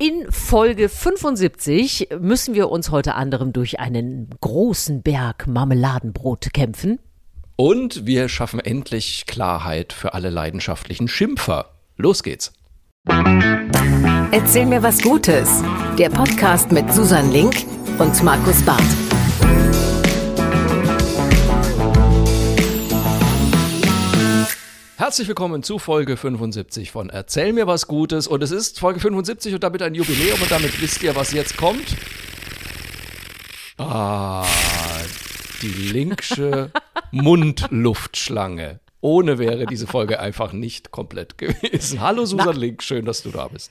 In Folge 75 müssen wir uns heute anderem durch einen großen Berg Marmeladenbrot kämpfen. Und wir schaffen endlich Klarheit für alle leidenschaftlichen Schimpfer. Los geht's. Erzähl mir was Gutes. Der Podcast mit Susan Link und Markus Barth. Herzlich willkommen zu Folge 75 von Erzähl mir was Gutes. Und es ist Folge 75 und damit ein Jubiläum und damit wisst ihr, was jetzt kommt. Ah, die Linksche Mundluftschlange. Ohne wäre diese Folge einfach nicht komplett gewesen. Hallo Susan Na, Link, schön, dass du da bist.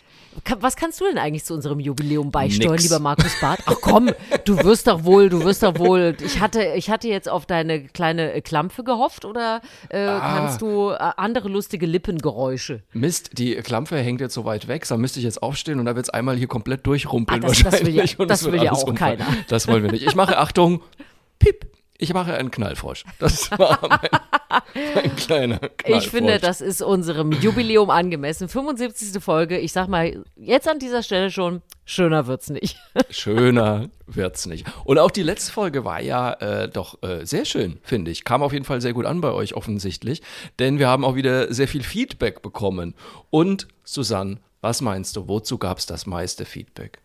Was kannst du denn eigentlich zu unserem Jubiläum beisteuern, Nix. lieber Markus Barth? Ach komm, du wirst doch wohl, du wirst doch wohl. Ich hatte, ich hatte jetzt auf deine kleine äh, Klampfe gehofft oder äh, ah. kannst du äh, andere lustige Lippengeräusche? Mist, die Klampfe hängt jetzt so weit weg, da müsste ich jetzt aufstehen und da wird es einmal hier komplett durchrumpeln ah, das, wahrscheinlich. Das will ja, das will ja auch umfallen. keiner. Das wollen wir nicht. Ich mache Achtung, Piep. Ich mache einen Knallfrosch. Das war mein, mein kleiner Knallfrosch. Ich finde, das ist unserem Jubiläum angemessen. 75. Folge. Ich sag mal, jetzt an dieser Stelle schon, schöner wird's nicht. Schöner wird's nicht. Und auch die letzte Folge war ja äh, doch äh, sehr schön, finde ich. Kam auf jeden Fall sehr gut an bei euch offensichtlich. Denn wir haben auch wieder sehr viel Feedback bekommen. Und Susanne, was meinst du, wozu gab es das meiste Feedback?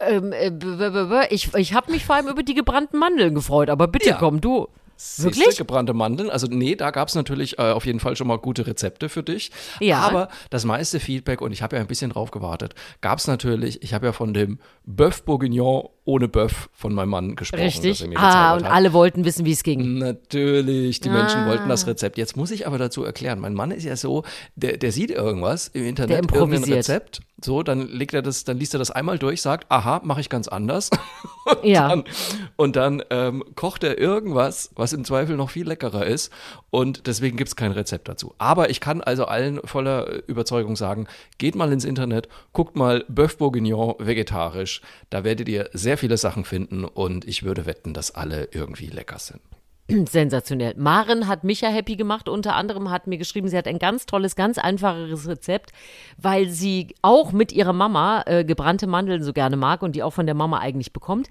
Ähm, äh, ich ich habe mich vor allem über die gebrannten Mandeln gefreut, aber bitte ja. komm, du. Wirklich? Siehste, gebrannte Mandeln. Also nee, da gab es natürlich äh, auf jeden Fall schon mal gute Rezepte für dich. Ja. Aber das meiste Feedback, und ich habe ja ein bisschen drauf gewartet, gab es natürlich, ich habe ja von dem Bœuf Bourguignon ohne Bœuf von meinem Mann gesprochen. Richtig. ah, und hat. alle wollten wissen, wie es ging. Natürlich, die ah. Menschen wollten das Rezept. Jetzt muss ich aber dazu erklären, mein Mann ist ja so, der, der sieht irgendwas im Internet, der improvisiert. irgendein Rezept so, dann legt er das, dann liest er das einmal durch, sagt, aha, mache ich ganz anders. und ja. Dann, und dann ähm, kocht er irgendwas, was im Zweifel noch viel leckerer ist. Und deswegen gibt es kein Rezept dazu. Aber ich kann also allen voller Überzeugung sagen, geht mal ins Internet, guckt mal Bœuf Bourguignon vegetarisch. Da werdet ihr sehr viele Sachen finden und ich würde wetten, dass alle irgendwie lecker sind. Sensationell. Maren hat mich ja happy gemacht. Unter anderem hat mir geschrieben, sie hat ein ganz tolles, ganz einfaches Rezept, weil sie auch mit ihrer Mama äh, gebrannte Mandeln so gerne mag und die auch von der Mama eigentlich bekommt.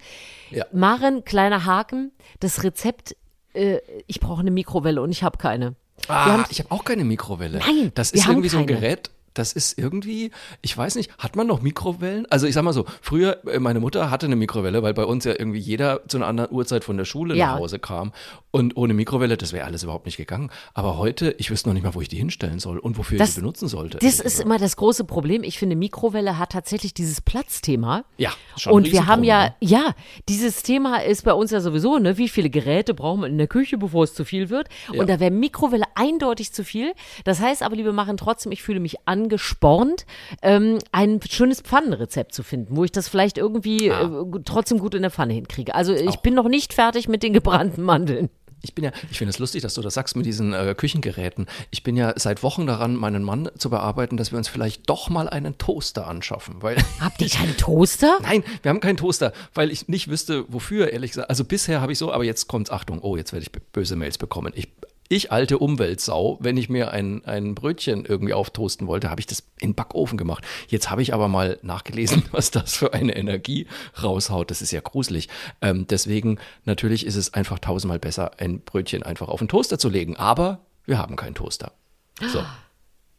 Ja. Maren, kleiner Haken, das Rezept, äh, ich brauche eine Mikrowelle und ich habe keine. Ah, ich habe auch keine Mikrowelle. Nein, das ist irgendwie so ein Gerät, das ist irgendwie, ich weiß nicht, hat man noch Mikrowellen? Also ich sag mal so, früher, äh, meine Mutter hatte eine Mikrowelle, weil bei uns ja irgendwie jeder zu einer anderen Uhrzeit von der Schule ja. nach Hause kam. Und ohne Mikrowelle, das wäre alles überhaupt nicht gegangen. Aber heute, ich wüsste noch nicht mal, wo ich die hinstellen soll und wofür das, ich die benutzen sollte. Das ist immer das große Problem. Ich finde, Mikrowelle hat tatsächlich dieses Platzthema. Ja, schon Und wir haben ja, ja, dieses Thema ist bei uns ja sowieso, ne? Wie viele Geräte brauchen wir in der Küche, bevor es zu viel wird? Ja. Und da wäre Mikrowelle eindeutig zu viel. Das heißt aber, liebe machen trotzdem, ich fühle mich angespornt, ähm, ein schönes Pfannenrezept zu finden, wo ich das vielleicht irgendwie ah. äh, trotzdem gut in der Pfanne hinkriege. Also ich Auch. bin noch nicht fertig mit den gebrannten Mandeln. Ich bin ja, ich finde es lustig, dass du das sagst mit diesen äh, Küchengeräten. Ich bin ja seit Wochen daran, meinen Mann zu bearbeiten, dass wir uns vielleicht doch mal einen Toaster anschaffen. Weil Habt ihr keinen Toaster? Nein, wir haben keinen Toaster, weil ich nicht wüsste, wofür, ehrlich gesagt. Also bisher habe ich so, aber jetzt kommt's, Achtung, oh, jetzt werde ich böse Mails bekommen. Ich ich, alte Umweltsau, wenn ich mir ein, ein Brötchen irgendwie auftoasten wollte, habe ich das in Backofen gemacht. Jetzt habe ich aber mal nachgelesen, was das für eine Energie raushaut. Das ist ja gruselig. Ähm, deswegen, natürlich ist es einfach tausendmal besser, ein Brötchen einfach auf den Toaster zu legen. Aber wir haben keinen Toaster. So.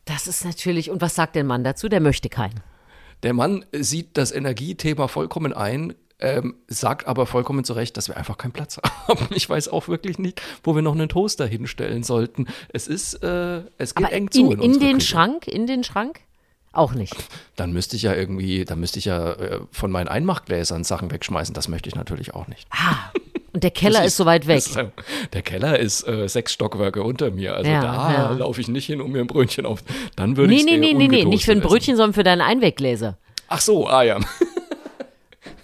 Das ist natürlich, und was sagt der Mann dazu? Der möchte keinen. Der Mann sieht das Energiethema vollkommen ein, ähm, sagt aber vollkommen zu Recht, dass wir einfach keinen Platz haben. Ich weiß auch wirklich nicht, wo wir noch einen Toaster hinstellen sollten. Es ist, äh, es geht aber eng zu. In, in, in den Küche. Schrank, in den Schrank? Auch nicht. Dann müsste ich ja irgendwie, dann müsste ich ja äh, von meinen Einmachgläsern Sachen wegschmeißen. Das möchte ich natürlich auch nicht. Ah. Und der Keller ist, ist, so weit weg. Ist, der Keller ist äh, sechs Stockwerke unter mir. Also ja, da ja. laufe ich nicht hin, um mir ein Brötchen auf. Dann würde nee, ich Nee, nee, nee, nee, nicht für ein Brötchen, sondern für deine Einweggläser. Ach so, ah ja.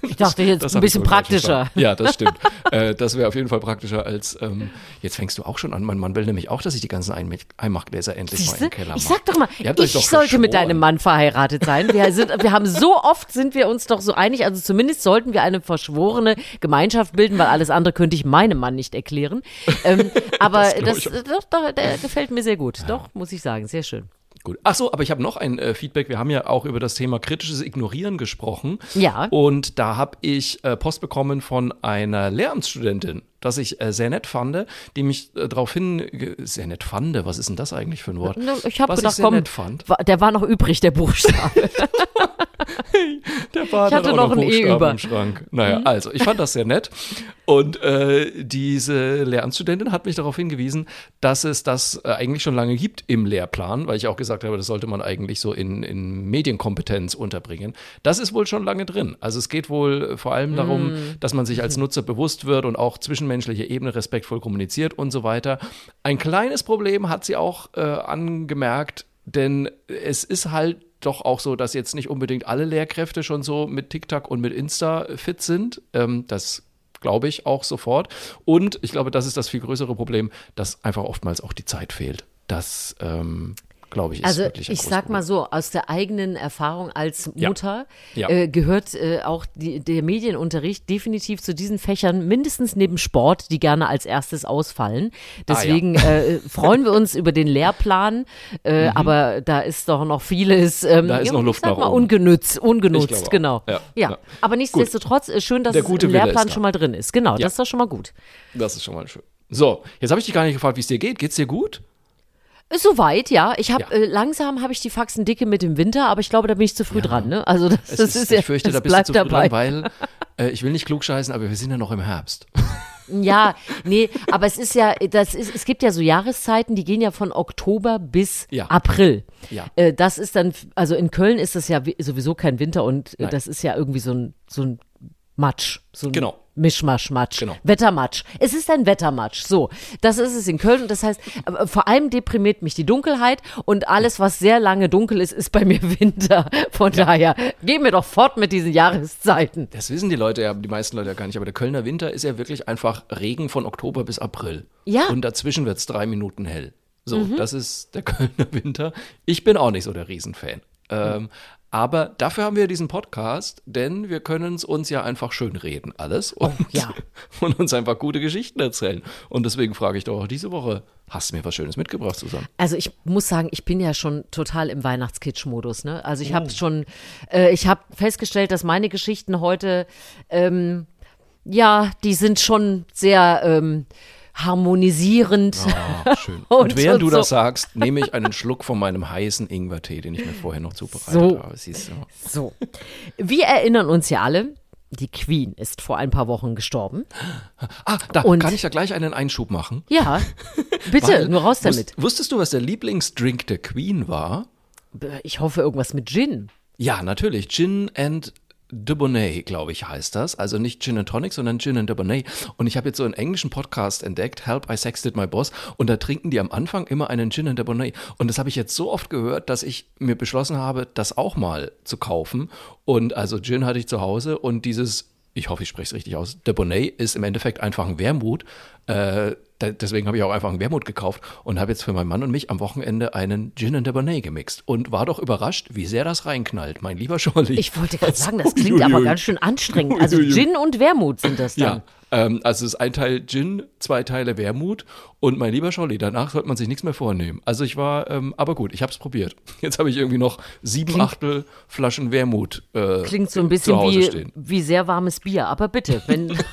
Ich dachte jetzt das ein bisschen praktischer. Ja, das stimmt. äh, das wäre auf jeden Fall praktischer als, ähm, jetzt fängst du auch schon an. Mein Mann will nämlich auch, dass ich die ganzen Einmachgläser endlich Siehste? mal in den Keller mache. Ich sag doch mal, ich doch sollte mit deinem Mann verheiratet sein. Wir, sind, wir haben so oft, sind wir uns doch so einig, also zumindest sollten wir eine verschworene Gemeinschaft bilden, weil alles andere könnte ich meinem Mann nicht erklären. Ähm, aber das, das, doch, doch, der gefällt mir sehr gut. Ja. Doch, muss ich sagen, sehr schön. Gut. Ach so, aber ich habe noch ein äh, Feedback. Wir haben ja auch über das Thema kritisches Ignorieren gesprochen. Ja. Und da habe ich äh, Post bekommen von einer Lehramtsstudentin, das ich äh, sehr nett fand, die mich äh, darauf hin, sehr nett fand, was ist denn das eigentlich für ein Wort? Ich habe gedacht, ich sehr komm, nett fand. wa- der war noch übrig, der Buchstabe. Der Bart Ich hatte hat auch noch ein E Buchstaben über. Mhm. im Schrank. Naja, also ich fand das sehr nett. Und äh, diese Lehramtsstudentin hat mich darauf hingewiesen, dass es das äh, eigentlich schon lange gibt im Lehrplan, weil ich auch gesagt habe, das sollte man eigentlich so in, in Medienkompetenz unterbringen. Das ist wohl schon lange drin. Also es geht wohl vor allem darum, Mhm. dass man sich als Nutzer bewusst wird und auch zwischenmenschliche Ebene respektvoll kommuniziert und so weiter. Ein kleines Problem hat sie auch äh, angemerkt, denn es ist halt doch auch so, dass jetzt nicht unbedingt alle Lehrkräfte schon so mit TikTok und mit Insta fit sind. Ähm, das glaube ich auch sofort. Und ich glaube, das ist das viel größere Problem, dass einfach oftmals auch die Zeit fehlt. Das, ähm, glaube ich, ist Also ich sag mal so, aus der eigenen Erfahrung als Ja. Mutter Ja. Äh, gehört äh, auch die, der Medienunterricht definitiv zu diesen Fächern, mindestens neben Sport, die gerne als erstes ausfallen. Ah, Deswegen äh, freuen wir uns über den Lehrplan, äh, aber da ist doch noch vieles ähm, Mhm. Da ist ja, noch Luft nach mal, oben. ungenutzt, auch. genau. Ja, Ja, ja. aber nichtsdestotrotz äh, schön, dass Der gute Lehrplan da. schon mal drin ist. Genau, Ja. das ist doch schon mal gut. Das ist schon mal schön. So, jetzt habe ich dich gar nicht gefragt, wie es dir geht. Geht's dir gut? Ist Soweit, ja. Ich habe Ja. äh, langsam habe ich die Faxen dicke mit dem Winter, aber ich glaube, da bin ich zu früh dran. Ne? Also das, das ist, ja, ich fürchte, da bist du zu früh dabei. dran, weil äh, ich will nicht klugscheißen, aber wir sind ja noch im Herbst. Ja, nee, aber es ist ja, das ist, es gibt ja so Jahreszeiten, die gehen ja von Oktober bis Ja. April. Ja. Äh, das ist dann, also in Köln ist das ja wi- sowieso kein Winter und äh, Nein. das ist ja irgendwie so ein, so ein Matsch. So ein Genau. Mischmasch-Matsch. Genau. Wettermatsch. Es ist ein Wettermatsch. So, das ist es in Köln. Und das heißt, vor allem deprimiert mich die Dunkelheit und alles, was sehr lange dunkel ist, ist bei mir Winter. Von daher, gehen wir doch fort mit diesen Jahreszeiten. Das wissen die Leute ja, die meisten Leute ja gar nicht. Aber der Kölner Winter ist ja wirklich einfach Regen von Oktober bis April. Ja. Mhm. Und dazwischen wird es drei Minuten hell. So, das ist der Kölner Winter. Ich bin auch nicht so der Riesenfan. Ähm, aber dafür haben wir diesen Podcast, denn wir können es uns ja einfach schön reden, alles. Und, Oh, ja. und uns einfach gute Geschichten erzählen. Und deswegen frage ich doch auch diese Woche, hast du mir was Schönes mitgebracht, Susanne? Also ich muss sagen, ich bin ja schon total im Weihnachtskitsch-Modus. Ne? Also ich Oh. habe schon, äh, ich habe festgestellt, dass meine Geschichten heute, ähm, ja, die sind schon sehr ähm, harmonisierend. Ah, schön. Und, Und- während und du das so. sagst, nehme ich einen Schluck von meinem heißen Ingwertee, den ich mir vorher noch zubereitet So. habe. Siehst du? So, wir erinnern uns ja alle, die Queen ist vor ein paar Wochen gestorben. Ah, da Und- kann ich da gleich einen Einschub machen. Ja, bitte, Weil- nur raus damit. Wus wusstest du, was der Lieblingsdrink der Queen war? Ich hoffe irgendwas mit Gin. Ja, natürlich. Gin and Debonnaire, glaube ich, heißt das. Also nicht Gin and Tonic, sondern Gin and Debonnaire. Und ich habe jetzt so einen englischen Podcast entdeckt, Help, I Sexted My Boss. Und da trinken die am Anfang immer einen Gin and Debonnaire. Und das habe ich jetzt so oft gehört, dass ich mir beschlossen habe, das auch mal zu kaufen. Und also Gin hatte ich zu Hause und dieses, ich hoffe, ich spreche es richtig aus, Debonnaire ist im Endeffekt einfach ein Wermut. Äh, da, deswegen habe ich auch einfach einen Wermut gekauft und habe jetzt für meinen Mann und mich am Wochenende einen Gin and Debonnaire gemixt. Und war doch überrascht, wie sehr das reinknallt, mein lieber Scholli. Ich wollte gerade sagen, das klingt aber ganz schön anstrengend. Also. Gin und Wermut sind das dann. Ja, ähm, also es ist ein Teil Gin, zwei Teile Wermut und mein lieber Scholli, danach sollte man sich nichts mehr vornehmen. Also ich war, ähm, aber gut, ich habe es probiert. Jetzt habe ich irgendwie noch sieben Achtel Flaschen Wermut äh, Klingt so ein bisschen wie, stehen. wie sehr warmes Bier. Aber bitte, wenn.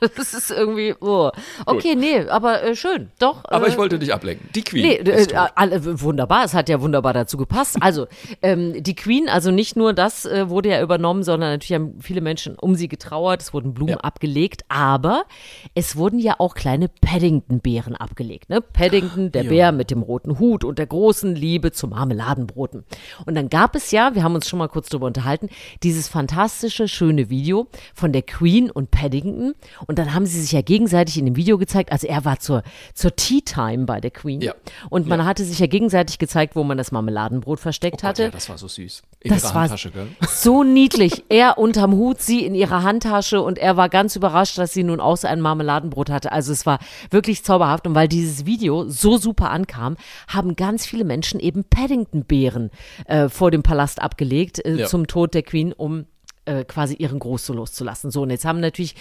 Das ist irgendwie. Oh. Okay, nee, aber äh, schön. Doch. Aber äh, ich wollte dich ablenken. Die Queen Nee, äh, alle, wunderbar, es hat ja wunderbar dazu gepasst. Also, ähm, die Queen, also nicht nur das äh, wurde ja übernommen, sondern natürlich haben viele Menschen um sie getrauert, es wurden Blumen Ja. abgelegt, aber es wurden ja auch kleine Paddington-Beeren abgelegt. Ne? Paddington, der Ja. Bär mit dem roten Hut und der großen Liebe zu Marmeladenbroten. Und dann gab es ja, wir haben uns schon mal kurz drüber unterhalten, dieses fantastische, schöne Video von der Queen und Paddington. Und dann haben sie sich ja gegenseitig in dem Video gezeigt, also er war zur, zur Tea Time bei der Queen. Ja. Und man hatte sich ja gegenseitig gezeigt, wo man das Marmeladenbrot versteckt Oh Gott, hatte. ja, das war so süß. In Das ihrer war Handtasche, gell? so niedlich. Er unterm Hut, sie in ihrer Handtasche und er war ganz überrascht, dass sie nun auch so ein Marmeladenbrot hatte. Also es war wirklich zauberhaft und weil dieses Video so super ankam, haben ganz viele Menschen eben Paddington-Beeren äh, vor dem Palast abgelegt äh, Ja. zum Tod der Queen, um äh, quasi ihren Gruß so loszulassen. So, und jetzt haben natürlich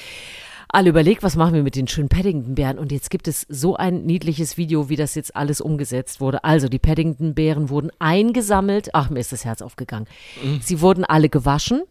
alle überlegt, was machen wir mit den schönen Paddington-Bären. Und jetzt gibt es so ein niedliches Video, wie das jetzt alles umgesetzt wurde. Also die Paddington-Bären wurden eingesammelt. Ach, mir ist das Herz aufgegangen. Mhm. Sie wurden alle gewaschen.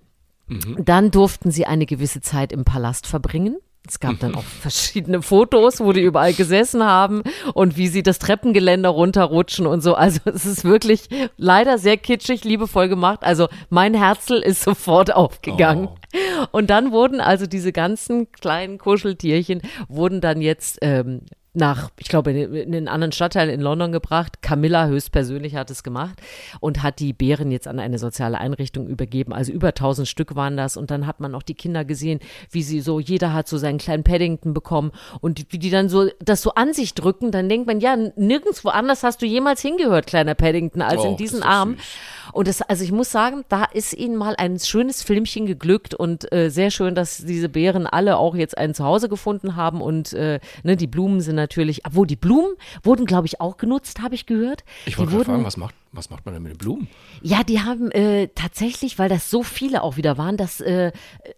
Mhm. Dann durften sie eine gewisse Zeit im Palast verbringen. Es gab dann auch verschiedene Fotos, wo die überall gesessen haben und wie sie das Treppengeländer runterrutschen und so. Also es ist wirklich leider sehr kitschig, liebevoll gemacht. Also mein Herzl ist sofort aufgegangen. Oh. Und dann wurden also diese ganzen kleinen Kuscheltierchen wurden dann jetzt ähm, nach, ich glaube, in einen anderen Stadtteil in London gebracht. Camilla höchstpersönlich hat es gemacht und hat die Bären jetzt an eine soziale Einrichtung übergeben. Also über 1000 Stück waren das. Und dann hat man auch die Kinder gesehen, wie sie so, jeder hat so seinen kleinen Paddington bekommen und wie die dann so das so an sich drücken. Dann denkt man, ja, nirgendwo anders hast du jemals hingehört, kleiner Paddington, als oh, in diesen Arm. Süß. Und das, also ich muss sagen, da ist ihnen mal ein schönes Filmchen geglückt und äh, sehr schön, dass diese Bären alle auch jetzt ein Zuhause gefunden haben und äh, ne, die Blumen sind natürlich, obwohl die Blumen wurden, glaube ich, auch genutzt, habe ich gehört. Ich wollte fragen, was macht, was macht man denn mit den Blumen? Ja, die haben äh, tatsächlich, weil das so viele auch wieder waren, dass äh,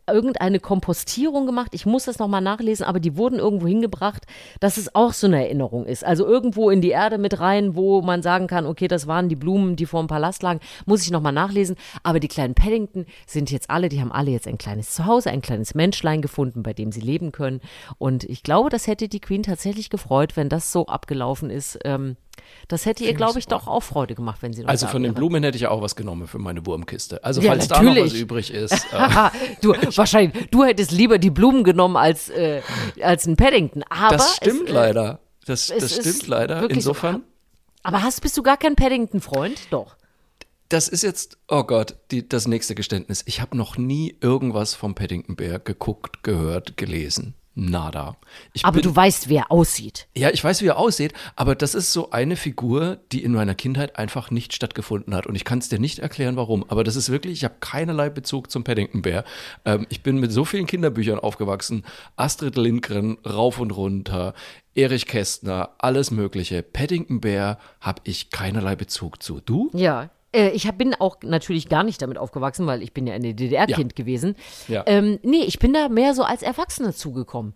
irgendeine Kompostierung gemacht. Ich muss das nochmal nachlesen, aber die wurden irgendwo hingebracht, dass es auch so eine Erinnerung ist. Also irgendwo in die Erde mit rein, wo man sagen kann, okay, das waren die Blumen, die vor dem Palast lagen. Muss ich nochmal nachlesen. Aber die kleinen Paddington sind jetzt alle, die haben alle jetzt ein kleines Zuhause, ein kleines Menschlein gefunden, bei dem sie leben können. Und ich glaube, das hätte die Queen tatsächlich gefreut, wenn das so abgelaufen ist. Ähm, das hätte ihr, glaube ich, doch auch Freude gemacht, wenn sie noch Also von den Blumen hätte ich ja auch was genommen für meine Wurmkiste. Also falls ja, da noch was übrig ist. Äh. du, wahrscheinlich, du hättest lieber die Blumen genommen als, äh, als ein Paddington. Aber das stimmt es, äh, leider. Das, das stimmt leider. Insofern. So. Aber hast, bist du gar kein Paddington-Freund? Doch. Das ist jetzt, oh Gott, die, das nächste Geständnis. Ich habe noch nie irgendwas vom Paddington Bär geguckt, gehört, gelesen. Nada. Ich aber bin, du weißt, wie er aussieht. Ja, ich weiß, wie er aussieht, aber das ist so eine Figur, die in meiner Kindheit einfach nicht stattgefunden hat. Und ich kann es dir nicht erklären, warum. Aber das ist wirklich, ich habe keinerlei Bezug zum Paddington Bär. Ähm, ich bin mit so vielen Kinderbüchern aufgewachsen. Astrid Lindgren, rauf und runter. Erich Kästner, alles Mögliche. Paddington Bär habe ich keinerlei Bezug zu. Du? Ja, äh, ich hab, bin auch natürlich gar nicht damit aufgewachsen, weil ich bin ja ein DDR-Kind ja. gewesen. Ja. Ähm, nee, ich bin da mehr so als Erwachsene zugekommen.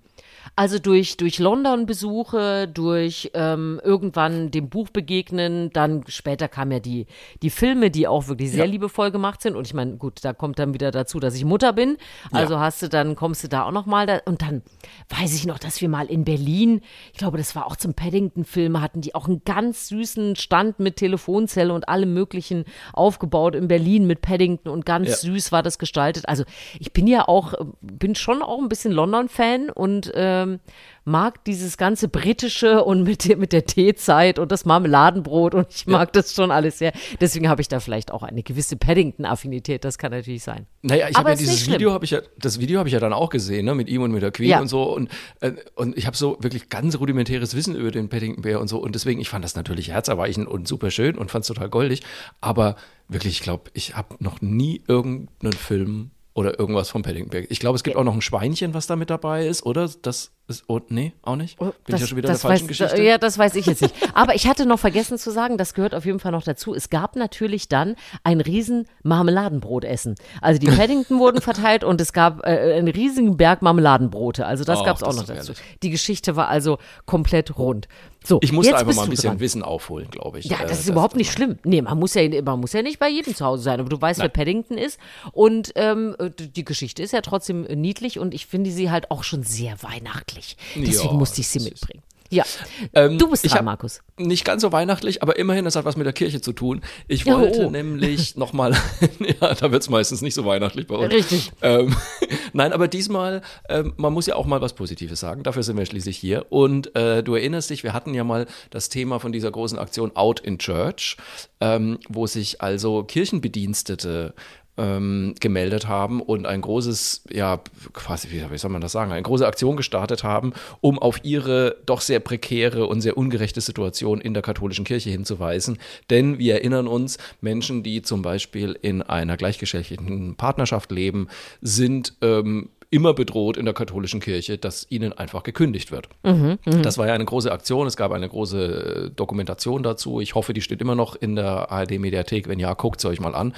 Also durch, durch London-Besuche, durch ähm, irgendwann dem Buch begegnen, dann später kamen ja die, die Filme, die auch wirklich sehr ja. liebevoll gemacht sind. Und ich meine, gut, da kommt dann wieder dazu, dass ich Mutter bin. Also ja. hast du dann, kommst du da auch nochmal da. Und dann weiß ich noch, dass wir mal in Berlin, ich glaube, das war auch zum Paddington-Film, hatten die auch einen ganz süßen Stand mit Telefonzelle und allem Möglichen aufgebaut in Berlin mit Paddington und ganz ja. süß war das gestaltet. Also ich bin ja auch, bin schon auch ein bisschen London-Fan und äh, ähm, mag dieses ganze britische und mit, mit der Teezeit und das Marmeladenbrot und ich mag ja. das schon alles sehr. Deswegen habe ich da vielleicht auch eine gewisse Paddington-Affinität, das kann natürlich sein. Naja, ich habe ja dieses Video, habe ich ja, das Video habe ich ja dann auch gesehen, ne, mit ihm und mit der Queen ja. und so und, äh, und ich habe so wirklich ganz rudimentäres Wissen über den Paddington-Bär und so und deswegen, ich fand das natürlich herzerweichend und super schön und fand es total goldig, aber wirklich, ich glaube, ich habe noch nie irgendeinen Film oder irgendwas vom Paddington Ich glaube, es gibt auch noch ein Schweinchen, was da mit dabei ist, oder? Das ist, oh, nee, auch nicht? Oh, Bin das, ich ja schon wieder in der falschen weiß, Geschichte? Ja, das weiß ich jetzt nicht. Aber ich hatte noch vergessen zu sagen, das gehört auf jeden Fall noch dazu. Es gab natürlich dann ein riesen Marmeladenbrotessen. Also die Paddington wurden verteilt und es gab äh, einen riesigen Berg Marmeladenbrote. Also das gab es auch noch dazu. Ehrlich. Die Geschichte war also komplett rund. So, ich musste einfach mal ein bisschen dran. Wissen aufholen, glaube ich. Ja, das äh, ist überhaupt nicht schlimm. Nee, man muss, ja, man muss ja nicht bei jedem zu Hause sein, aber du weißt, Nein. wer Paddington ist. Und ähm, die Geschichte ist ja trotzdem niedlich und ich finde sie halt auch schon sehr weihnachtlich. Deswegen ja, musste ich sie mitbringen. Ja, ähm, du bist dran, Markus. Nicht ganz so weihnachtlich, aber immerhin, das hat was mit der Kirche zu tun. Ich wollte oh. nämlich nochmal, ja, da wird es meistens nicht so weihnachtlich bei uns. Richtig. Ähm, nein, aber diesmal, ähm, man muss ja auch mal was Positives sagen. Dafür sind wir schließlich hier. Und äh, du erinnerst dich, wir hatten ja mal das Thema von dieser großen Aktion Out in Church, ähm, wo sich also Kirchenbedienstete ähm, gemeldet haben und ein großes, ja, quasi, wie, soll man das sagen, eine große Aktion gestartet haben, um auf ihre doch sehr prekäre und sehr ungerechte Situation in der katholischen Kirche hinzuweisen. Denn wir erinnern uns, Menschen, die zum Beispiel in einer gleichgeschlechtlichen Partnerschaft leben, sind ähm, immer bedroht in der katholischen Kirche, dass ihnen einfach gekündigt wird. Mhm, das war ja eine große Aktion. Es gab eine große äh, Dokumentation dazu. Ich hoffe, die steht immer noch in der ARD-Mediathek. Wenn ja, guckt sie euch mal an.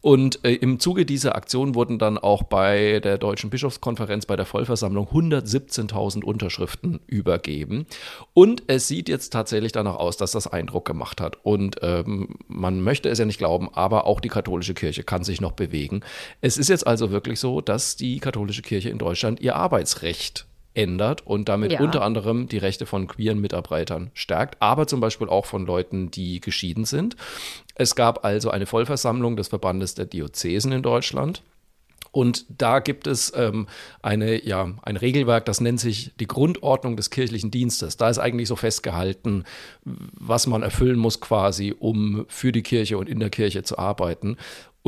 Und äh, im Zuge dieser Aktion wurden dann auch bei der Deutschen Bischofskonferenz, bei der Vollversammlung 117.000 Unterschriften übergeben. Und es sieht jetzt tatsächlich danach aus, dass das Eindruck gemacht hat. Und ähm, man möchte es ja nicht glauben, aber auch die katholische Kirche kann sich noch bewegen. Es ist jetzt also wirklich so, dass die katholische Kirche in Deutschland ihr Arbeitsrecht ändert und damit Ja. unter anderem die Rechte von queeren Mitarbeitern stärkt, aber zum Beispiel auch von Leuten, die geschieden sind. Es gab also eine Vollversammlung des Verbandes der Diözesen in Deutschland. Und da gibt es ähm, eine, ja, ein Regelwerk, das nennt sich die Grundordnung des kirchlichen Dienstes. Da ist eigentlich so festgehalten, was man erfüllen muss quasi, um für die Kirche und in der Kirche zu arbeiten.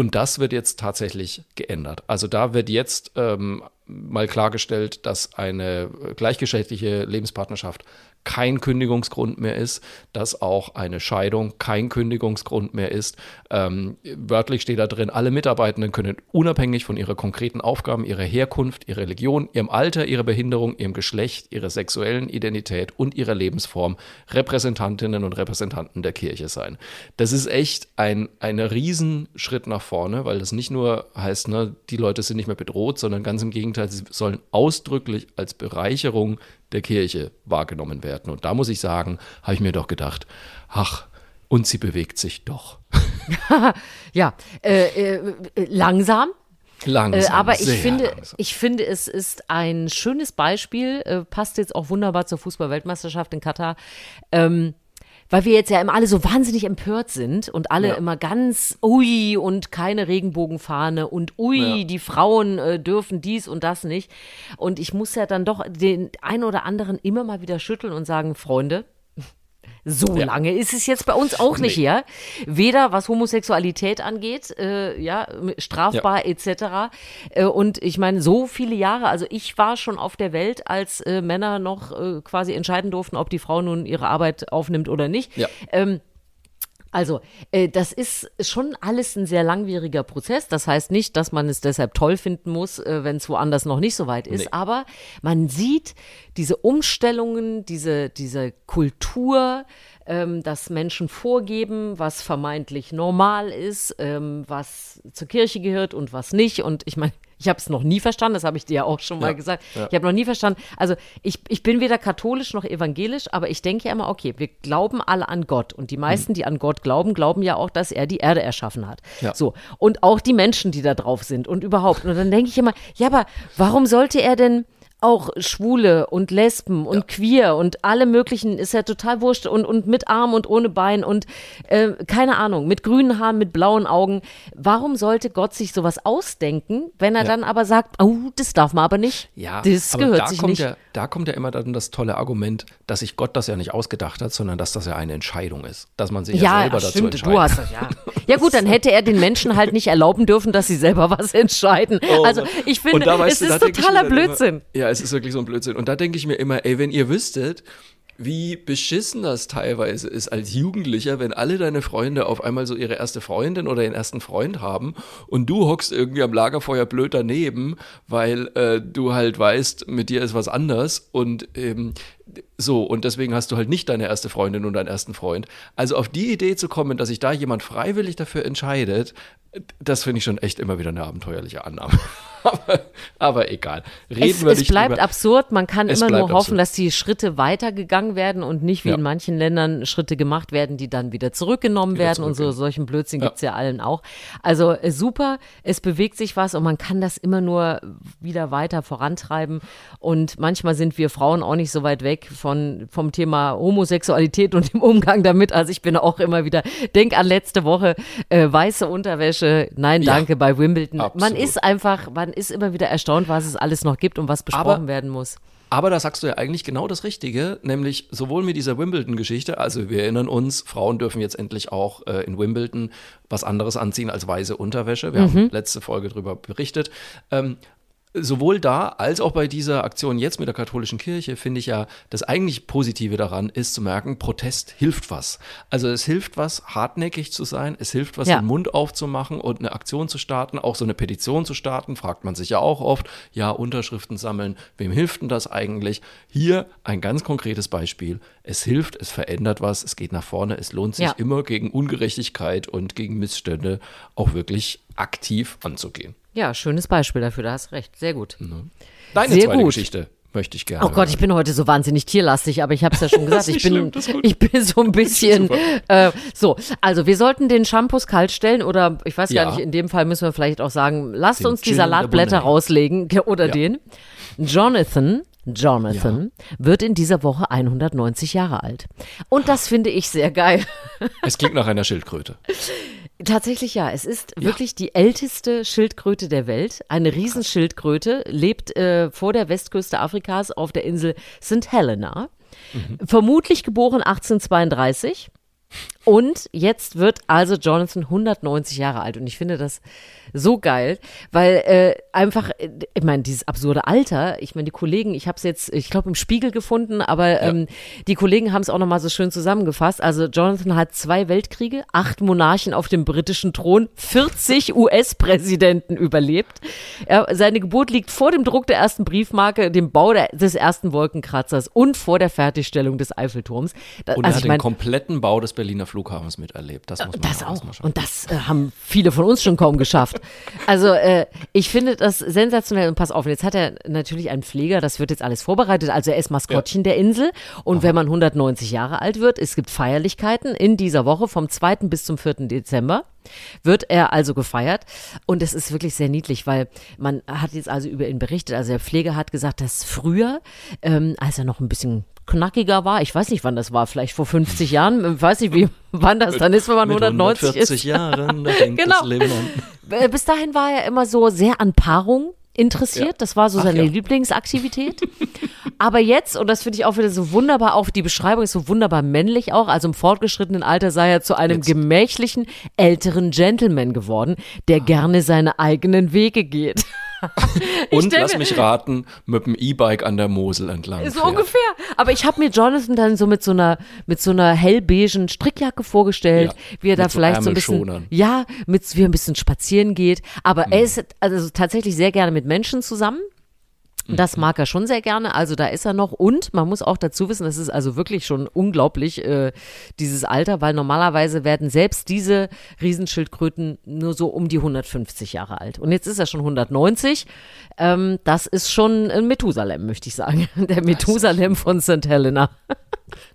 Und das wird jetzt tatsächlich geändert. Also da wird jetzt ähm, mal klargestellt, dass eine gleichgeschlechtliche Lebenspartnerschaft kein Kündigungsgrund mehr ist, dass auch eine Scheidung kein Kündigungsgrund mehr ist. Ähm, wörtlich steht da drin, alle Mitarbeitenden können unabhängig von ihrer konkreten Aufgaben, ihrer Herkunft, ihrer Religion, ihrem Alter, ihrer Behinderung, ihrem Geschlecht, ihrer sexuellen Identität und ihrer Lebensform Repräsentantinnen und Repräsentanten der Kirche sein. Das ist echt ein, ein Riesenschritt nach vorne, weil das nicht nur heißt, ne, die Leute sind nicht mehr bedroht, sondern ganz im Gegenteil, sie sollen ausdrücklich als Bereicherung der Kirche wahrgenommen werden. Und da muss ich sagen, habe ich mir doch gedacht, ach, und sie bewegt sich doch. Ja, äh, äh, langsam. Langsam. Äh, aber ich finde, langsam. ich finde, es ist ein schönes Beispiel, äh, passt jetzt auch wunderbar zur Fußball-Weltmeisterschaft in Katar, ähm, weil wir jetzt ja immer alle so wahnsinnig empört sind und alle Ja. immer ganz ui und keine Regenbogenfahne und ui, Ja. die Frauen äh, dürfen dies und das nicht. Und ich muss ja dann doch den einen oder anderen immer mal wieder schütteln und sagen, Freunde, so Ja. lange ist es jetzt bei uns auch nicht Nee. her. Weder was Homosexualität angeht, äh, ja, strafbar etc. Äh, und ich meine, so viele Jahre, also ich war schon auf der Welt, als äh, Männer noch äh, quasi entscheiden durften, ob die Frau nun ihre Arbeit aufnimmt oder nicht. Ja. Ähm, also, äh, das ist schon alles ein sehr langwieriger Prozess. Das heißt nicht, dass man es deshalb toll finden muss, äh, wenn es woanders noch nicht so weit ist. Nee. Aber man sieht diese Umstellungen, diese, diese Kultur, ähm, dass Menschen vorgeben, was vermeintlich normal ist, ähm, was zur Kirche gehört und was nicht. Und ich meine, ich habe es noch nie verstanden, das habe ich dir ja auch schon mal Ja, gesagt. ja. Ich habe noch nie verstanden, also ich, ich bin weder katholisch noch evangelisch, aber ich denke ja immer, okay, wir glauben alle an Gott. Und die meisten, die an Gott glauben, glauben ja auch, dass er die Erde erschaffen hat. Ja. So. Und auch die Menschen, die da drauf sind und überhaupt. Und dann denke ich immer, ja, aber warum sollte er denn auch Schwule und Lesben und queer und alle möglichen ist ja total wurscht und, und mit Arm und ohne Bein und äh, keine Ahnung, mit grünen Haaren, mit blauen Augen. Warum sollte Gott sich sowas ausdenken, wenn er Ja. dann aber sagt, oh, das darf man aber nicht? Ja, das aber gehört da sich kommt nicht. Ja, da kommt ja immer dann das tolle Argument, dass sich Gott das ja nicht ausgedacht hat, sondern dass das ja eine Entscheidung ist. Dass man sich ja, ja, selber ach, dazu stimmt, entscheidet. du hast das, ja. Ja gut, dann hätte er den Menschen halt nicht erlauben dürfen, dass sie selber was entscheiden. Oh also ich finde, es ist totaler Blödsinn. Immer, ja, es ist wirklich so ein Blödsinn. Und da denke ich mir immer, ey, wenn ihr wüsstet, wie beschissen das teilweise ist als Jugendlicher, wenn alle deine Freunde auf einmal so ihre erste Freundin oder ihren ersten Freund haben und du hockst irgendwie am Lagerfeuer blöd daneben, weil äh, du halt weißt, mit dir ist was anders und ähm, so, und deswegen hast du halt nicht deine erste Freundin und deinen ersten Freund. Also auf die Idee zu kommen, dass sich da jemand freiwillig dafür entscheidet, das finde ich schon echt immer wieder eine abenteuerliche Annahme. aber, aber egal. Reden Es, wir es nicht bleibt drüber. absurd. Man kann Es immer nur hoffen, absurd. dass die Schritte weitergegangen werden und nicht wie Ja. in manchen Ländern Schritte gemacht werden, die dann wieder zurückgenommen Wieder werden und so solchen Blödsinn Ja. gibt's ja allen auch. Also äh, super, es bewegt sich was und man kann das immer nur wieder weiter vorantreiben. Und manchmal sind wir Frauen auch nicht so weit weg von, vom Thema Homosexualität und dem Umgang damit. Also ich bin auch immer wieder, denk an letzte Woche, äh, weiße Unterwäsche, nein, Ja. danke bei Wimbledon. Man Absolut. ist einfach, man ist immer wieder erstaunt, was es alles noch gibt und was besprochen Aber- werden muss. Aber da sagst du ja eigentlich genau das Richtige, nämlich sowohl mit dieser Wimbledon-Geschichte, also wir erinnern uns, Frauen dürfen jetzt endlich auch äh, in Wimbledon was anderes anziehen als weiße Unterwäsche. Wir haben letzte Folge darüber berichtet. Ähm, sowohl da als auch bei dieser Aktion jetzt mit der katholischen Kirche finde ich ja, das eigentlich Positive daran ist zu merken, Protest hilft was. Also es hilft was, hartnäckig zu sein, es hilft was, Ja. den Mund aufzumachen und eine Aktion zu starten, auch so eine Petition zu starten, fragt man sich ja auch oft, ja, Unterschriften sammeln, wem hilft denn das eigentlich? Hier ein ganz konkretes Beispiel. Es hilft, es verändert was, es geht nach vorne, es lohnt sich Ja. immer gegen Ungerechtigkeit und gegen Missstände auch wirklich aktiv anzugehen. Ja, schönes Beispiel dafür, da hast recht. Sehr gut. Deine Sehr zweite gut. Geschichte möchte ich gerne. Oh Gott, ich bin heute so wahnsinnig tierlastig, aber ich habe es ja schon gesagt, ich bin, schlimm, ich bin so ein bisschen äh, so. Also wir sollten den Shampoos kalt stellen oder ich weiß Ja. gar nicht, in dem Fall müssen wir vielleicht auch sagen, lasst Den uns die Gin Salatblätter rauslegen oder Ja. den. Jonathan. Jonathan wird in dieser Woche 190 Jahre alt. Und das finde ich sehr geil. Es klingt nach einer Schildkröte. Tatsächlich ja. Es ist wirklich die älteste Schildkröte der Welt. Eine Riesenschildkröte lebt äh, vor der Westküste Afrikas auf der Insel St. Helena. Vermutlich geboren 1832. Und jetzt wird also Jonathan 190 Jahre alt. Und ich finde das so geil, weil äh, einfach, äh, ich meine, dieses absurde Alter, ich meine, die Kollegen, ich habe es jetzt, ich glaube, im Spiegel gefunden, aber ähm, die Kollegen haben es auch nochmal so schön zusammengefasst. Also Jonathan hat zwei Weltkriege, acht Monarchen auf dem britischen Thron, 40 US-Präsidenten überlebt. Er, seine Geburt liegt vor dem Druck der ersten Briefmarke, dem Bau der, des ersten Wolkenkratzers und vor der Fertigstellung des Eiffelturms. Da- Und er also hat ich mein, den kompletten Bau des Berliner Flughafens miterlebt. Das muss man das ja auch. schaffen. Und das äh, haben viele von uns schon kaum geschafft. Also äh, ich finde das sensationell. Und pass auf, jetzt hat er natürlich einen Pfleger, das wird jetzt alles vorbereitet. Also er ist Maskottchen der Insel. Und wenn man 190 Jahre alt wird, es gibt Feierlichkeiten in dieser Woche vom 2. bis zum 4. Dezember wird er also gefeiert. Und es ist wirklich sehr niedlich, weil man hat jetzt also über ihn berichtet. Also der Pfleger hat gesagt, dass früher, ähm, als er noch ein bisschen knackiger war, ich weiß nicht, wann das war, vielleicht vor 50 Jahren, ich weiß nicht, wie, wann das dann ist, wenn man Mit 190 140 ist. Jahren, da fängt Genau. das Leben an. Äh, Bis dahin war er immer so sehr an Paarung interessiert. Ja. Das war so seine ja. Lieblingsaktivität. Aber jetzt, und das finde ich auch wieder so wunderbar, auch die Beschreibung ist so wunderbar männlich auch, also im fortgeschrittenen Alter sei er zu einem Jetzt. gemächlichen, älteren Gentleman geworden, der gerne seine eigenen Wege geht. Und lass mich raten, mit dem E-Bike an der Mosel entlang. So fährt. ungefähr. Aber ich habe mir Jonathan dann so mit so einer mit so einer hellbeigen Strickjacke vorgestellt, Ja, wie er da so vielleicht so ein bisschen ja, mit wie er ein bisschen spazieren geht, aber Mhm. er ist also tatsächlich sehr gerne mit Menschen zusammen. Das Mhm. mag er schon sehr gerne, also da ist er noch. Und man muss auch dazu wissen, das ist also wirklich schon unglaublich, äh, dieses Alter, weil normalerweise werden selbst diese Riesenschildkröten nur so um die 150 Jahre alt. Und jetzt ist er schon 190. Ähm, das ist schon ein Methusalem, möchte ich sagen. Der Methusalem von St. Helena.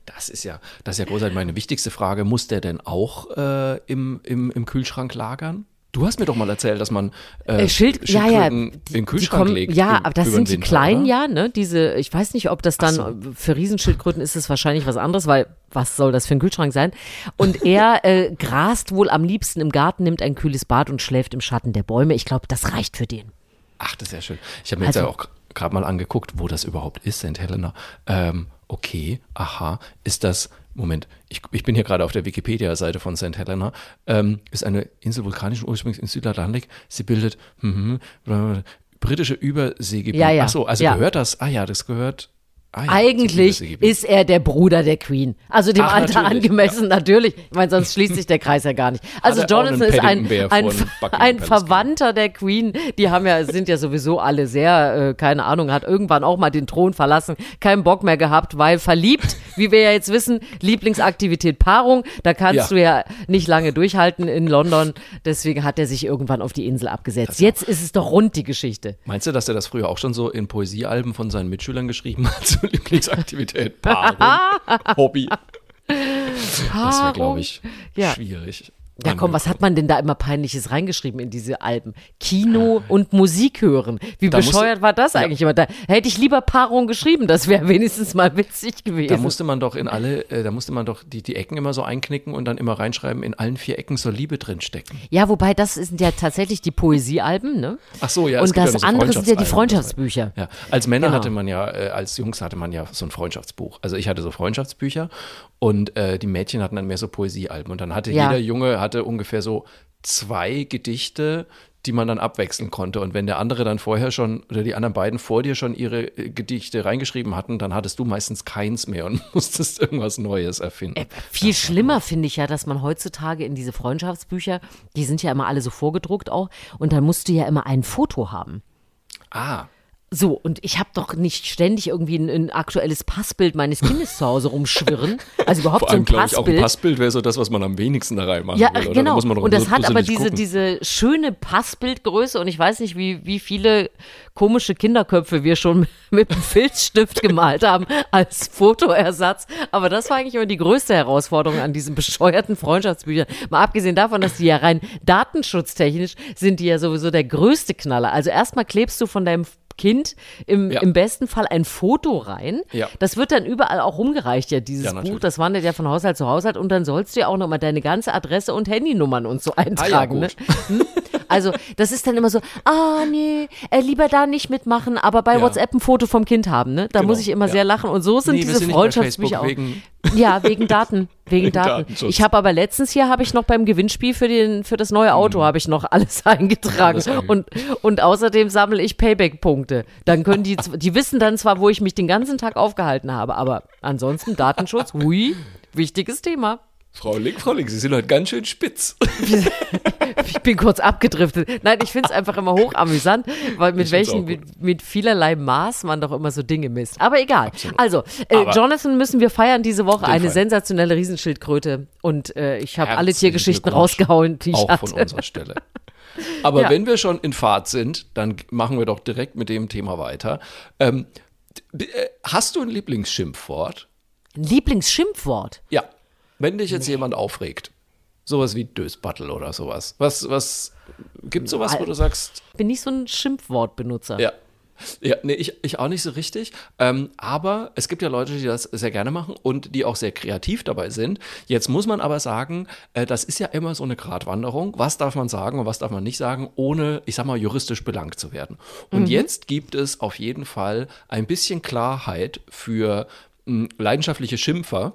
Das ist ja, das ist ja großartig. Meine wichtigste Frage, muss der denn auch äh, im, im, im Kühlschrank lagern? Du hast mir doch mal erzählt, dass man äh, Äh, Schild, ja, ja, die, in den Kühlschrank kommen, legt. ja, aber das sind die Winter, kleinen, oder? ja, ne? Diese, ich weiß nicht, ob das dann Ach für Riesenschildkröten ist es wahrscheinlich was anderes, weil was soll das für ein Kühlschrank sein? Und er äh, grast wohl am liebsten im Garten, nimmt ein kühles Bad und schläft im Schatten der Bäume. Ich glaube, das reicht für den. Ach, das ist ja schön. Ich habe mir jetzt Also- ja auch gerade mal angeguckt, wo das überhaupt ist, St. Helena. Ähm, okay, aha, ist das, Moment, ich, ich bin hier gerade auf der Wikipedia-Seite von St. Helena, ähm, ist eine Insel vulkanischen Ursprungs in Südatlantik. Sie bildet hm, hm, britische Überseegebiet. Ja, ja, Ach so, also ja. gehört das, ah ja, das gehört, ah ja, Eigentlich ist er der Bruder der Queen. Also dem Ach, Alter natürlich, angemessen, natürlich. Ich meine, sonst schließt sich der Kreis ja gar nicht. Also er auch Jonathan ist ein, ein, ein Verwandter der Queen. Die haben ja, sind ja sowieso alle sehr, äh, keine Ahnung, hat irgendwann auch mal den Thron verlassen, keinen Bock mehr gehabt, weil verliebt, wie wir ja jetzt wissen, Lieblingsaktivität Paarung. Da kannst Ja. du ja nicht lange durchhalten in London. Deswegen hat er sich irgendwann auf die Insel abgesetzt. Jetzt ist es doch rund, die Geschichte. Meinst du, dass er das früher auch schon so in Poesiealben von seinen Mitschülern geschrieben hat? Zur Lieblingsaktivität, Paarung, Hobby. Das wäre, glaube ich, Ja. schwierig. Ja, komm, was hat man denn da immer Peinliches reingeschrieben in diese Alben? Kino und Musik hören. Wie Da musste- bescheuert war das eigentlich immer? Da hätte ich lieber Paarung geschrieben, das wäre wenigstens mal witzig gewesen. Da musste man doch in alle, äh, da musste man doch die, die Ecken immer so einknicken und dann immer reinschreiben, in allen vier Ecken soll Liebe drin stecken. ja, wobei das sind ja tatsächlich die Poesiealben, ne? Ach so, ja. es Und gibt ja das noch so andere sind ja die. Freundschaftsbücher. Ja, als Männer Genau. hatte man ja, äh, als Jungs hatte man ja so ein Freundschaftsbuch. Also ich hatte so Freundschaftsbücher und äh, die Mädchen hatten dann mehr so Poesiealben. Und dann hatte Ja. jeder Junge hatte ungefähr so zwei Gedichte, die man dann abwechseln konnte. Und wenn der andere dann vorher schon oder die anderen beiden vor dir schon ihre äh, Gedichte reingeschrieben hatten, dann hattest du meistens keins mehr und musstest irgendwas Neues erfinden. Äh, viel schlimmer finde ich ja, dass man heutzutage in diese Freundschaftsbücher, die sind ja immer alle so vorgedruckt auch, und dann musst du ja immer ein Foto haben. Ah, So, und ich habe doch nicht ständig irgendwie ein, ein aktuelles Passbild meines Kindes zu Hause rumschwirren. Also überhaupt vor so allem ein glaube ich auch ein Passbild. Passbild wäre so das, was man am wenigsten da reinmachen Ja, will. Oder? Genau. muss man doch Und das hat aber diese, gucken. diese schöne Passbildgröße und ich weiß nicht, wie, wie viele komische Kinderköpfe wir schon mit einem Filzstift gemalt haben als Fotoersatz. Aber das war eigentlich immer die größte Herausforderung an diesen bescheuerten Freundschaftsbüchern. Mal abgesehen davon, dass die ja rein datenschutztechnisch sind die ja sowieso der größte Knaller. Also erstmal klebst du von deinem Kind im, Ja. im besten Fall ein Foto rein. Ja. Das wird dann überall auch rumgereicht, ja, dieses Ja, Buch. Das wandert ja von Haushalt zu Haushalt und dann sollst du ja auch nochmal deine ganze Adresse und Handynummern und so eintragen. ne? Also, das ist dann immer so, ah, nee, äh, lieber da nicht mitmachen, aber bei Ja. WhatsApp ein Foto vom Kind haben, ne? Da Genau, muss ich immer ja. sehr lachen. Und so sind Nee, diese sind Freundschaftsbücher auch. Facebook Ja, wegen Daten. Wegen, Wegen Daten. Datenschutz. Ich habe aber letztens hier habe ich noch beim Gewinnspiel für den für das neue Auto habe ich noch alles eingetragen Mhm. Alles und und außerdem sammle ich Payback-Punkte. Dann können die die wissen dann zwar, wo ich mich den ganzen Tag aufgehalten habe, aber ansonsten Datenschutz, hui, wichtiges Thema. Frau Link, Frau Link, Sie sind heute ganz schön spitz. Ich bin kurz abgedriftet. Nein, ich finde es einfach immer hochamüsant, weil mit welchen, mit, mit vielerlei Maß man doch immer so Dinge misst. Aber egal. Also, äh, Jonathan müssen wir feiern diese Woche. Eine Fall. sensationelle Riesenschildkröte. Und äh, ich habe alle Tiergeschichten rausgehauen, die ich Auch hatte. von unserer Stelle. Aber Ja. wenn wir schon in Fahrt sind, dann machen wir doch direkt mit dem Thema weiter. Ähm, äh, hast du ein Lieblingsschimpfwort? Lieblingsschimpfwort. Ja. Wenn dich jetzt jemand aufregt. Sowas wie Dösbattel oder sowas. Was, was, gibt sowas, wo du sagst, Bin nicht so ein Schimpfwortbenutzer. ja. Ja, nee, ich, ich auch nicht so richtig. Ähm, aber es gibt ja Leute, die das sehr gerne machen und die auch sehr kreativ dabei sind. Jetzt muss man aber sagen, äh, das ist ja immer so eine Gratwanderung. Was darf man sagen und was darf man nicht sagen, ohne, ich sag mal, juristisch belangt zu werden. Und jetzt gibt es auf jeden Fall ein bisschen Klarheit für mh, leidenschaftliche Schimpfer.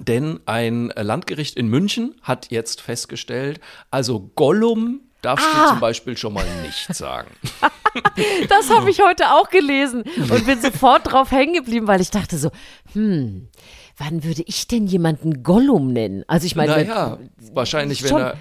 Denn ein Landgericht in München hat jetzt festgestellt, also Gollum darfst du zum Beispiel schon mal nicht sagen. Das habe ich heute auch gelesen und bin sofort drauf hängen geblieben, weil ich dachte so, hm, wann würde ich denn jemanden Gollum nennen? Also ich meine, Naja, wahrscheinlich, wenn er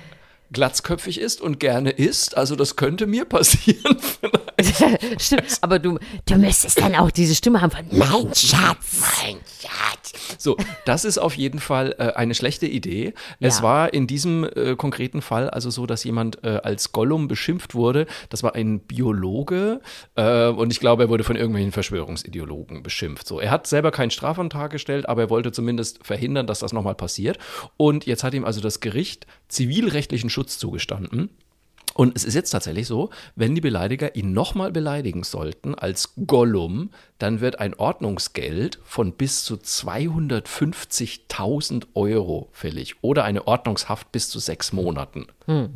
glatzköpfig ist und gerne isst. Also das könnte mir passieren. Stimmt, aber du, du müsstest dann auch diese Stimme haben von Mein Schatz. Mein Schatz. So, das ist auf jeden Fall äh, eine schlechte Idee. Es Ja. war in diesem äh, konkreten Fall also so, dass jemand äh, als Gollum beschimpft wurde. Das war ein Biologe äh, und ich glaube, er wurde von irgendwelchen Verschwörungsideologen beschimpft. So, er hat selber keinen Strafantrag gestellt, aber er wollte zumindest verhindern, dass das nochmal passiert. Und jetzt hat ihm also das Gericht zivilrechtlichen Schutz zugestanden. Und es ist jetzt tatsächlich so, wenn die Beleidiger ihn nochmal beleidigen sollten als Gollum, dann wird ein Ordnungsgeld von bis zu 250.000 Euro fällig oder eine Ordnungshaft bis zu sechs Monaten. Das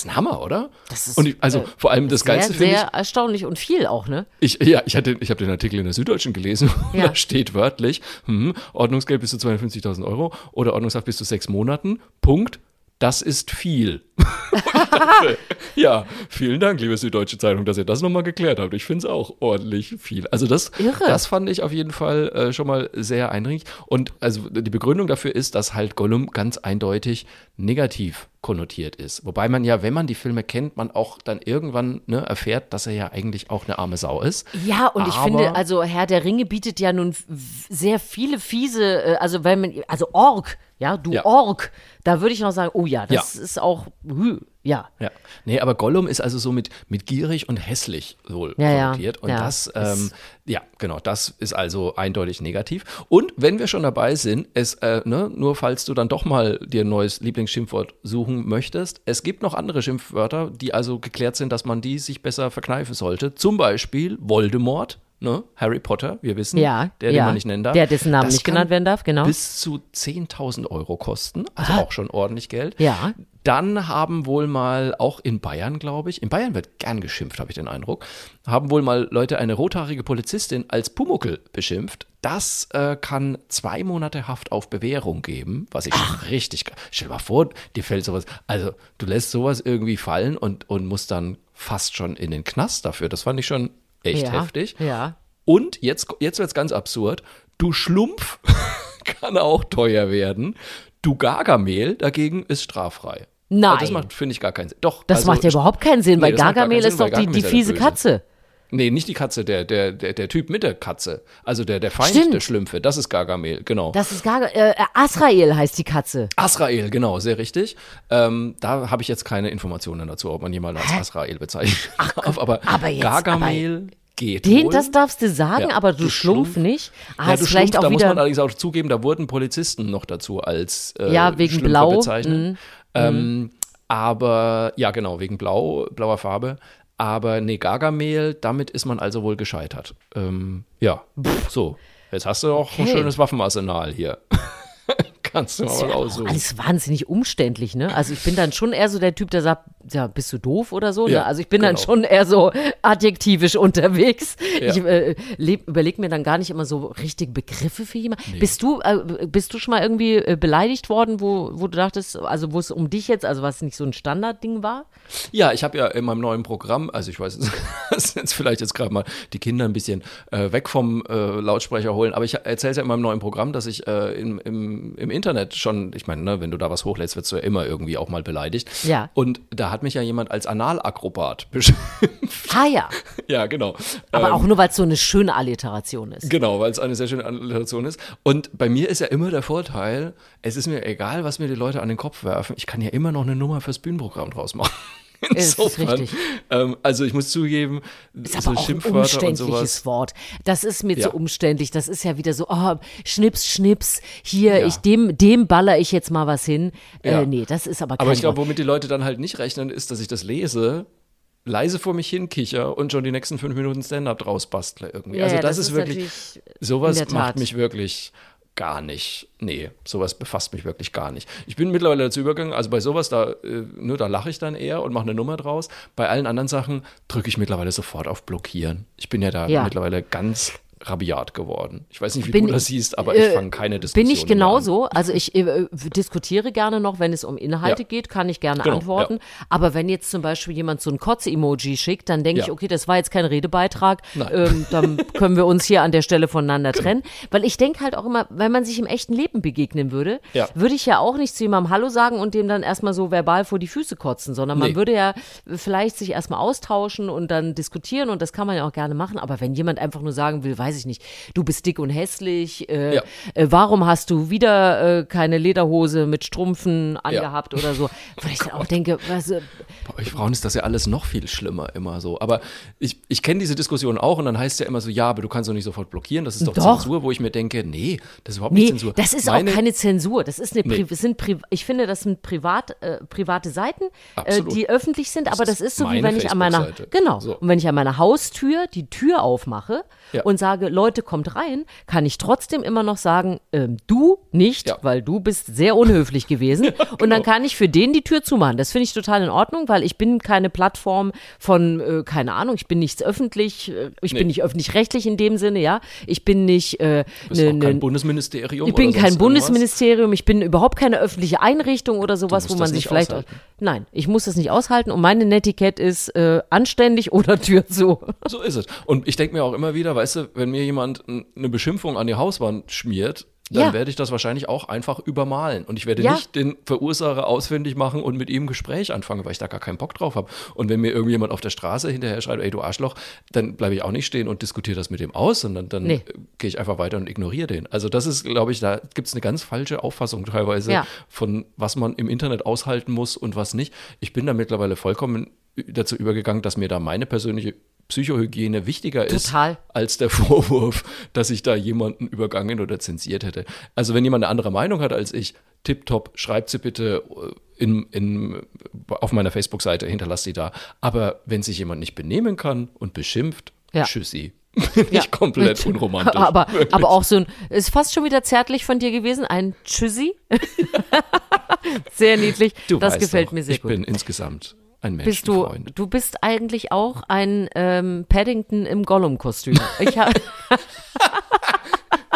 ist ein Hammer, oder? Das ist, und ich, also äh, vor allem das Sehr, Geilste finde sehr ich, erstaunlich und viel auch, ne? ich, ja, ich, hatte, ich habe den Artikel in der Süddeutschen gelesen, Ja. da steht wörtlich, hm, Ordnungsgeld bis zu 250.000 Euro oder Ordnungshaft bis zu sechs Monaten, Punkt, das ist viel. Dachte, ja, vielen Dank, liebe Süddeutsche Zeitung, dass ihr das nochmal geklärt habt. Ich finde es auch ordentlich viel. Also das, Irre. das fand ich auf jeden Fall äh, schon mal sehr eindringlich. Und also die Begründung dafür ist, dass halt Gollum ganz eindeutig negativ konnotiert ist. Wobei man ja, wenn man die Filme kennt, man auch dann irgendwann ne, erfährt, dass er ja eigentlich auch eine arme Sau ist. Ja, und ich Aber- finde, also Herr der Ringe bietet ja nun sehr viele fiese, äh, also wenn man, also Ork, ja, du Ja. Ork, da würde ich noch sagen, oh ja, das Ja. ist auch, hü, ja. Ja, nee, aber Gollum ist also so mit, mit gierig und hässlich wohl Ja, ja, konnotiert. Und ja. das, ähm, ja, genau, das ist also eindeutig negativ. Und wenn wir schon dabei sind, es, äh, ne, nur falls du dann doch mal dir ein neues Lieblingsschimpfwort suchen möchtest, es gibt noch andere Schimpfwörter, die also geklärt sind, dass man die sich besser verkneifen sollte. Zum Beispiel Voldemort. Ne? Harry Potter, wir wissen, Ja, der, den ja. man nicht nennen darf. Der, dessen Namen Das nicht genannt werden darf, genau. Bis zu 10.000 Euro kosten, also auch schon ordentlich Geld. Ja. Dann haben wohl mal, auch in Bayern, glaube ich, in Bayern wird gern geschimpft, habe ich den Eindruck, haben wohl mal Leute eine rothaarige Polizistin als Pumuckel beschimpft. Das äh, kann zwei Monate Haft auf Bewährung geben, was ich schon richtig. Stell dir mal vor, dir fällt sowas. Also, du lässt sowas irgendwie fallen und, und musst dann fast schon in den Knast dafür. Das fand ich schon echt ja, heftig. Ja. Und jetzt, jetzt wird es ganz absurd. Du Schlumpf kann auch teuer werden. Du Gargamel dagegen ist straffrei. Nein. Also das macht, finde ich, gar keinen Sinn. Doch. Das also, macht ja überhaupt keinen Sinn, Nee, weil Gargamel keinen ist Sinn, doch die, die fiese. Katze. Nee, nicht die Katze, der, der, der, der Typ mit der Katze. Also der, der Feind Stimmt. der Schlümpfe. Das ist Gargamel, genau. Das ist Gargamel. Äh, Asrael heißt die Katze. Asrael, genau, sehr richtig. Ähm, da habe ich jetzt keine Informationen dazu, ob man jemanden als Asrael bezeichnen darf. Aber, aber jetzt- Gargamel geht Den, wohl. das darfst du sagen, Ja, aber du, du Schlumpf, Schlumpf. nicht. Ah, Ja, du vielleicht Schlumpf, auch da muss man allerdings auch zugeben, da wurden Polizisten noch dazu als äh, Ja, wegen Schlümpfe Blau. bezeichnet. Mhm. Ähm, aber ja, genau, wegen Blau, blauer Farbe. Aber nee, Gargamel, damit ist man also wohl gescheitert. Ähm, ja, so. Jetzt hast du auch ein Okay. schönes Waffenarsenal hier. Kannst du mal ja aussuchen. alles wahnsinnig umständlich, ne? Also ich bin dann schon eher so der Typ, der sagt, ja, bist du doof oder so? Ja, ne? Also ich bin dann genau. schon eher so adjektivisch unterwegs. Ja. Ich äh, überlege mir dann gar nicht immer so richtig Begriffe für jemanden. Bist du, äh, bist du schon mal irgendwie äh, beleidigt worden, wo, wo du dachtest, also wo es um dich jetzt, also was nicht so ein Standardding war? Ja, ich habe ja in meinem neuen Programm, also ich weiß, das ist jetzt vielleicht jetzt gerade mal die Kinder ein bisschen äh, weg vom äh, Lautsprecher holen, aber ich erzähle ja in meinem neuen Programm, dass ich äh, im, im, im Internet schon, ich meine, ne, wenn du da was hochlädst, wirst du ja immer irgendwie auch mal beleidigt. Ja. Und da hat mich ja jemand als Analakrobat beschimpft. Ah ja, ja, genau. aber Ähm, auch nur, weil es so eine schöne Alliteration ist. Genau, weil es eine sehr schöne Alliteration ist. Und bei mir ist ja immer der Vorteil, es ist mir egal, was mir die Leute an den Kopf werfen, ich kann ja immer noch eine Nummer fürs Bühnenprogramm draus machen. Richtig. Ähm, also ich muss zugeben, Ist so aber auch ein Schimpfwörter und umständliches. Wort. Das ist mir Ja. zu umständlich. Das ist ja wieder so, oh, Schnips, Schnips, hier, Ja. ich, dem, dem baller ich jetzt mal was hin. Ja. Äh, nee, das ist aber kein Aber ich glaube, womit die Leute dann halt nicht rechnen, ist, dass ich das lese, leise vor mich hin kicher und schon die nächsten fünf Minuten Stand-up draus bastle irgendwie. Ja, also ja, das, das ist ist wirklich, sowas macht mich wirklich gar nicht. Nee, sowas befasst mich wirklich gar nicht. Ich bin mittlerweile dazu übergegangen, also bei sowas, da, nur da lache ich dann eher und mache eine Nummer draus. Bei allen anderen Sachen drücke ich mittlerweile sofort auf Blockieren. Ich bin ja da Ja. mittlerweile ganz rabiat geworden. Ich weiß nicht, wie Bin- du das siehst, aber ich äh, fange keine Diskussion Bin ich an. genauso. Also ich äh, diskutiere gerne noch, wenn es um Inhalte Ja. geht, kann ich gerne Genau, antworten. Aber wenn jetzt zum Beispiel jemand so ein Kotz-Emoji schickt, dann denke Ja. ich, okay, das war jetzt kein Redebeitrag. Ähm, dann können wir uns hier an der Stelle voneinander trennen. Weil ich denke halt auch immer, wenn man sich im echten Leben begegnen würde, Ja. würde ich ja auch nicht zu jemandem Hallo sagen und dem dann erstmal so verbal vor die Füße kotzen, sondern man Nee. würde ja vielleicht sich erstmal austauschen und dann diskutieren und das kann man ja auch gerne machen. Aber wenn jemand einfach nur sagen will, weiß ich nicht, du bist dick und hässlich, äh, Ja. äh, warum hast du wieder äh, keine Lederhose mit Strumpfen angehabt oder so, wo ich dann auch denke, was, äh, Bei euch Frauen ist das ja alles noch viel schlimmer immer so. Aber ich, ich kenne diese Diskussion auch und dann heißt es ja immer so, ja, aber du kannst doch nicht sofort blockieren, das ist doch, Doch. Zensur, wo ich mir denke, nee, das ist überhaupt nicht Nee, Zensur. das ist Meine- auch keine Zensur. Das ist eine, Nee. sind Pri ich finde, das sind privat, äh, private Seiten, äh, die öffentlich sind, aber das ist so, wie wenn ich an meiner, genau, So. und wenn ich an meiner Haustür die Tür aufmache Ja. und sage, Leute, kommt rein, kann ich trotzdem immer noch sagen, ähm, du nicht, Ja. weil du bist sehr unhöflich gewesen. Und dann kann ich für den die Tür zumachen. Das finde ich total in Ordnung, weil ich bin keine Plattform von, äh, keine Ahnung, ich bin nichts öffentlich, äh, ich Nee. bin nicht öffentlich-rechtlich in dem Sinne, ja. Ich bin nicht äh, ne- kein ne- Bundesministerium. ich bin kein Bundesministerium, ich bin überhaupt keine öffentliche Einrichtung oder sowas, wo man sich vielleicht. aushalten. Nein, ich muss das nicht aushalten und meine Netiquette ist äh, anständig oder Tür zu. So ist es. Und ich denke mir auch immer wieder, weißt du, wenn mir jemand eine Beschimpfung an die Hauswand schmiert, dann Ja. werde ich das wahrscheinlich auch einfach übermalen. Und ich werde Ja. nicht den Verursacher ausfindig machen und mit ihm ein Gespräch anfangen, weil ich da gar keinen Bock drauf habe. Und wenn mir irgendjemand auf der Straße hinterher schreibt, ey du Arschloch, dann bleibe ich auch nicht stehen und diskutiere das mit dem aus, sondern dann Nee. äh, gehe ich einfach weiter und ignoriere den. Also das ist, glaube ich, da gibt es eine ganz falsche Auffassung teilweise Ja. von was man im Internet aushalten muss und was nicht. Ich bin da mittlerweile vollkommen dazu übergegangen, dass mir da meine persönliche Psychohygiene wichtiger ist Total. als der Vorwurf, dass ich da jemanden übergangen oder zensiert hätte. Also wenn jemand eine andere Meinung hat als ich, tipptopp, schreibt sie bitte äh, in, in, auf meiner Facebook-Seite, hinterlasst sie da. Aber wenn sich jemand nicht benehmen kann und beschimpft, Ja. tschüssi. bin ich komplett unromantisch. Aber, aber auch so ein, ist fast schon wieder zärtlich von dir gewesen, ein Tschüssi. sehr niedlich. Du das gefällt doch, mir sehr ich gut. bin insgesamt ein bist du, Menschenfreund. du bist eigentlich auch ein ähm, Paddington im Gollum-Kostüm. Ich habe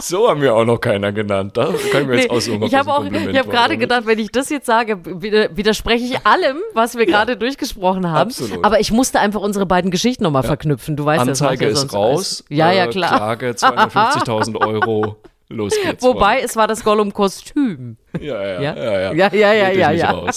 So haben wir auch noch keiner genannt. Da kann ich mir jetzt aussuchen, ob ich habe das auch, ich habe gerade gedacht, wenn ich das jetzt sage, wide- widerspreche ich allem, was wir gerade durchgesprochen haben. absolut. Aber ich musste einfach unsere beiden Geschichten nochmal verknüpfen. Du weißt das Anzeige ja ist raus. alles. Ja, ja, äh, klar. Klage 250.000 Euro. Los geht's. Wobei, es war das Gollum-Kostüm. Ja, ja, Ja? ja, ja. Ja, ja, ja, ja.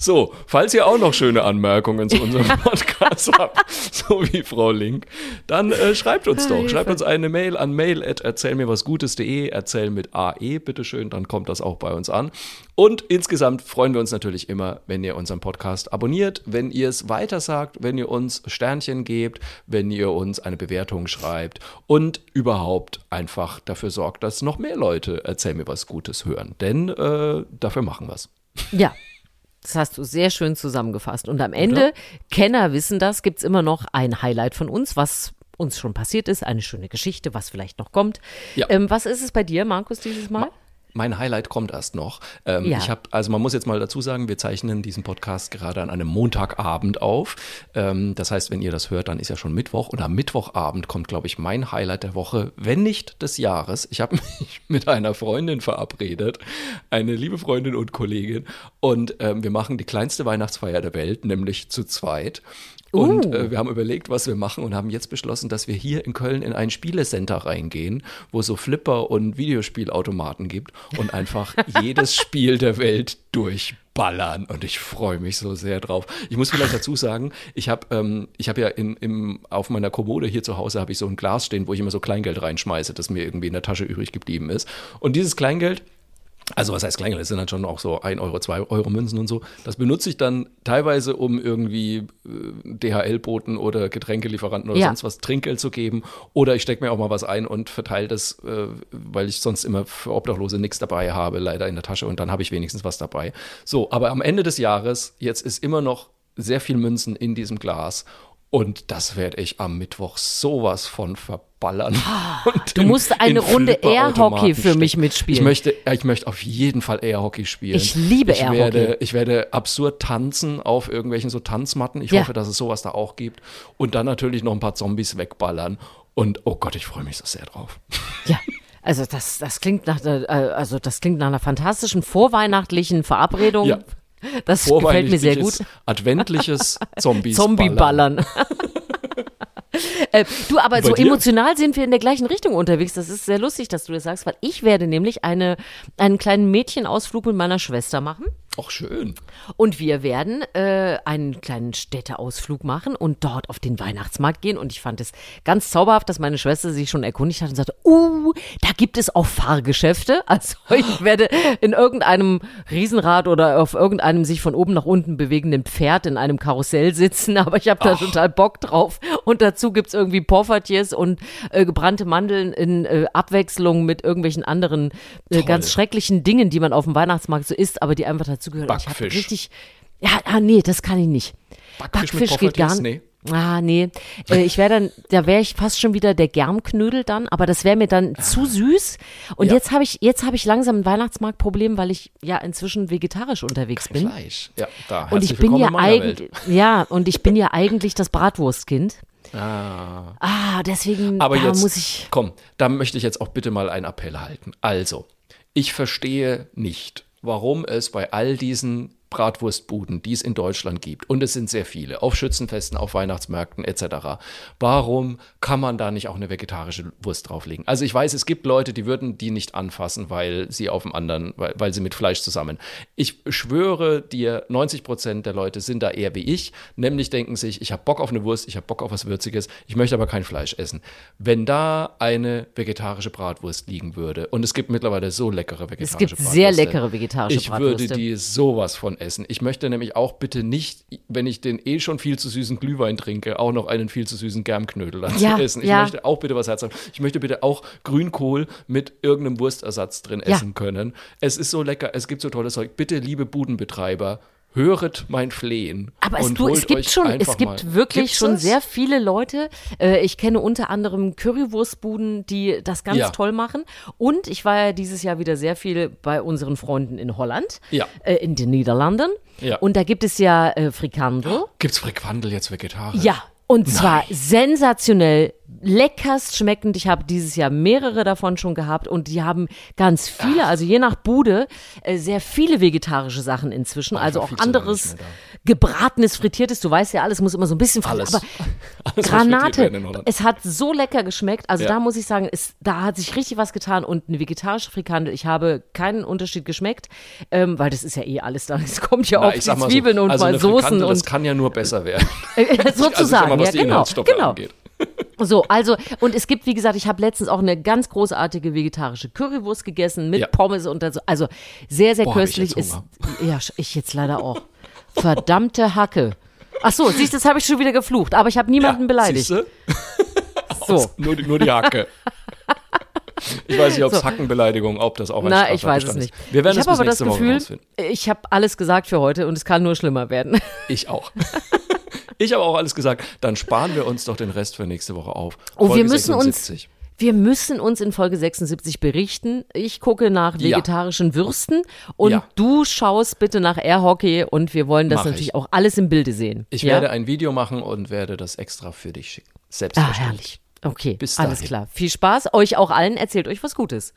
So, falls ihr auch noch schöne Anmerkungen zu unserem Podcast habt, so wie Frau Link, dann äh, schreibt uns doch. Schreibt uns eine Mail an mail at erzählmirwasgutes.de, erzähl mit AE, bitteschön, dann kommt das auch bei uns an. Und insgesamt freuen wir uns natürlich immer, wenn ihr unseren Podcast abonniert, wenn ihr es weitersagt, wenn ihr uns Sternchen gebt, wenn ihr uns eine Bewertung schreibt und überhaupt einfach dafür sorgt, dass noch mehr Leute Erzähl mir was Gutes hören. Denn äh, dafür machen wir es. Ja. Das hast du sehr schön zusammengefasst. Und am Ende, Kenner wissen das, gibt es immer noch ein Highlight von uns, was uns schon passiert ist, eine schöne Geschichte, was vielleicht noch kommt. Ja. Ähm, was ist es bei dir, Markus, dieses Mal? Mein Highlight kommt erst noch. Ähm, Ja. Ich habe, also man muss jetzt mal dazu sagen, wir zeichnen diesen Podcast gerade an einem Montagabend auf. Ähm, das heißt, wenn ihr das hört, dann ist ja schon Mittwoch und am Mittwochabend kommt, glaube ich, mein Highlight der Woche, wenn nicht des Jahres. Ich habe mich mit einer Freundin verabredet, eine liebe Freundin und Kollegin, und ähm, wir machen die kleinste Weihnachtsfeier der Welt, nämlich zu zweit. Und Uh. äh, wir haben überlegt, was wir machen und haben jetzt beschlossen, dass wir hier in Köln in ein Spielecenter reingehen, wo es so Flipper und Videospielautomaten gibt und einfach jedes Spiel der Welt durchballern. Und ich freue mich so sehr drauf. Ich muss vielleicht dazu sagen, ich habe ähm, ich hab ja in, im, auf meiner Kommode hier zu Hause habe ich so ein Glas stehen, wo ich immer so Kleingeld reinschmeiße, das mir irgendwie in der Tasche übrig geblieben ist. Und dieses Kleingeld also was heißt Kleingeld? Das sind dann schon auch so 1 Euro, 2 Euro Münzen und so. Das benutze ich dann teilweise, um irgendwie äh, DHL-Boten oder Getränkelieferanten oder Ja. sonst was Trinkgeld zu geben. Oder ich stecke mir auch mal was ein und verteile das, äh, weil ich sonst immer für Obdachlose nichts dabei habe, leider in der Tasche. Und dann habe ich wenigstens was dabei. So, aber am Ende des Jahres, jetzt ist immer noch sehr viel Münzen in diesem Glas. Und das werde ich am Mittwoch sowas von verballern. Du musst eine Runde Air-Hockey für mich mitspielen. Ich möchte, ich möchte auf jeden Fall Air-Hockey spielen. Ich liebe Air-Hockey. Ich werde absurd tanzen auf irgendwelchen so Tanzmatten. Ich Ja. hoffe, dass es sowas da auch gibt. Und dann natürlich noch ein paar Zombies wegballern. Und oh Gott, ich freue mich so sehr drauf. Ja. Also das, das klingt nach der, äh, also das klingt nach einer fantastischen vorweihnachtlichen Verabredung. Ja. Das gefällt mir sehr gut. Adventliches Zombies. Zombie-Ballern. äh, du, aber Bei so dir? emotional sind wir in der gleichen Richtung unterwegs. Das ist sehr lustig, dass du das sagst, weil ich werde nämlich eine, einen kleinen Mädchenausflug mit meiner Schwester machen. Auch schön. Und wir werden äh, einen kleinen Städteausflug machen und dort auf den Weihnachtsmarkt gehen. Und ich fand es ganz zauberhaft, dass meine Schwester sich schon erkundigt hat und sagte, uh, da gibt es auch Fahrgeschäfte. Also ich werde in irgendeinem Riesenrad oder auf irgendeinem sich von oben nach unten bewegenden Pferd in einem Karussell sitzen. Aber ich habe da total Bock drauf. Und dazu gibt's irgendwie Porfatiers und äh, gebrannte Mandeln in äh, Abwechslung mit irgendwelchen anderen äh, ganz schrecklichen Dingen, die man auf dem Weihnachtsmarkt so isst, aber die einfach dazugehören. Ich habe Backfisch. richtig. Ja, ah, nee, das kann ich nicht. Backfisch Backfisch geht gar nicht. Ah, nee. Äh, ich wäre dann, da wäre ich fast schon wieder der Germknödel dann, aber das wäre mir dann zu süß. Und Ja. jetzt habe ich, jetzt habe ich langsam ein Weihnachtsmarktproblem, weil ich ja inzwischen vegetarisch unterwegs bin. Fleisch. Ja, da. Und ich bin ja eigentlich, ja, und ich bin ja eigentlich das Bratwurstkind. Ah. Ah, deswegen Aber jetzt, muss ich. komm, da möchte ich jetzt auch bitte mal einen Appell halten. Also, ich verstehe nicht, warum es bei all diesen Bratwurstbuden, die es in Deutschland gibt, und es sind sehr viele, auf Schützenfesten, auf Weihnachtsmärkten etc., warum kann man da nicht auch eine vegetarische Wurst drauflegen? Also ich weiß, es gibt Leute, die würden die nicht anfassen, weil sie auf dem anderen, weil, weil sie mit Fleisch zusammen. Ich schwöre dir, 90 Prozent der Leute sind da eher wie ich, nämlich denken sich, ich habe Bock auf eine Wurst, ich habe Bock auf was Würziges, ich möchte aber kein Fleisch essen. Wenn da eine vegetarische Bratwurst liegen würde, und es gibt mittlerweile so leckere vegetarische Es gibt Bratwürste, sehr leckere vegetarische ich Bratwürste. würde die sowas von essen. Ich möchte nämlich auch bitte nicht, wenn ich den eh schon viel zu süßen Glühwein trinke, auch noch einen viel zu süßen Germknödel dazu Ja, essen. Ich ja. möchte auch bitte was Herz haben. Ich möchte bitte auch Grünkohl mit irgendeinem Wurstersatz drin Ja. essen können. Es ist so lecker, es gibt so tolles Zeug. Bitte, liebe Budenbetreiber, höret mein Flehen. Aber es, und du, holt es gibt euch schon, es gibt mal. wirklich Gibt's schon das? sehr viele Leute. Äh, ich kenne unter anderem Currywurstbuden, die das ganz Ja. toll machen. Und ich war ja dieses Jahr wieder sehr viel bei unseren Freunden in Holland, Ja. äh, in den Niederlanden. Ja. Und da gibt es ja äh, Frikandel. Gibt's Friquandel jetzt vegetarisch? Ja, und zwar sensationell, leckerst schmeckend. Ich habe dieses Jahr mehrere davon schon gehabt und die haben ganz viele, also je nach Bude, äh, sehr viele vegetarische Sachen inzwischen. Oh, also auch anderes gebratenes, frittiertes. Du weißt ja, alles muss immer so ein bisschen frittiert. Alles. Aber Alles, Granate, es hat so lecker geschmeckt. Also Ja. da muss ich sagen, es, da hat sich richtig was getan. Und eine vegetarische Frikandel, ich habe keinen Unterschied geschmeckt, ähm, weil das ist ja eh alles da. Es kommt ja die mal Zwiebeln so, und also mal eine Soßen Frikandel, das und kann ja nur besser werden. sozusagen. Also ich sag mal, was ja, die genau, genau. angeht. So, also, und es gibt, wie gesagt, ich habe letztens auch eine ganz großartige vegetarische Currywurst gegessen mit Ja. Pommes und so. Also sehr, sehr Boah, köstlich ist. Ja, ich jetzt leider auch. Verdammte Hacke. Ach so, siehst du, das habe ich schon wieder geflucht, aber ich habe niemanden beleidigt. Siehste? So. Nur, die- nur die Hacke. Ich weiß nicht, ob es So. Hackenbeleidigung, ob das auch ein Na, ich weiß es nicht. Wir werden ich es habe bis aber das nächste Woche Gefühl, rausfinden. ich habe alles gesagt für heute und es kann nur schlimmer werden. Ich auch. Ich habe auch alles gesagt. Dann sparen wir uns doch den Rest für nächste Woche auf. Oh, Folge wir müssen 76. uns, wir müssen uns in Folge 76 berichten. Ich gucke nach Ja. vegetarischen Würsten und Ja. du schaust bitte nach Airhockey und wir wollen das Mach natürlich ich. auch alles im Bilde sehen. Ich ja? werde ein Video machen und werde das extra für dich schicken. Ah, Selbstverständlich. herrlich. Okay, Bis alles dahin. klar. Viel Spaß. Euch auch allen. Erzählt euch was Gutes.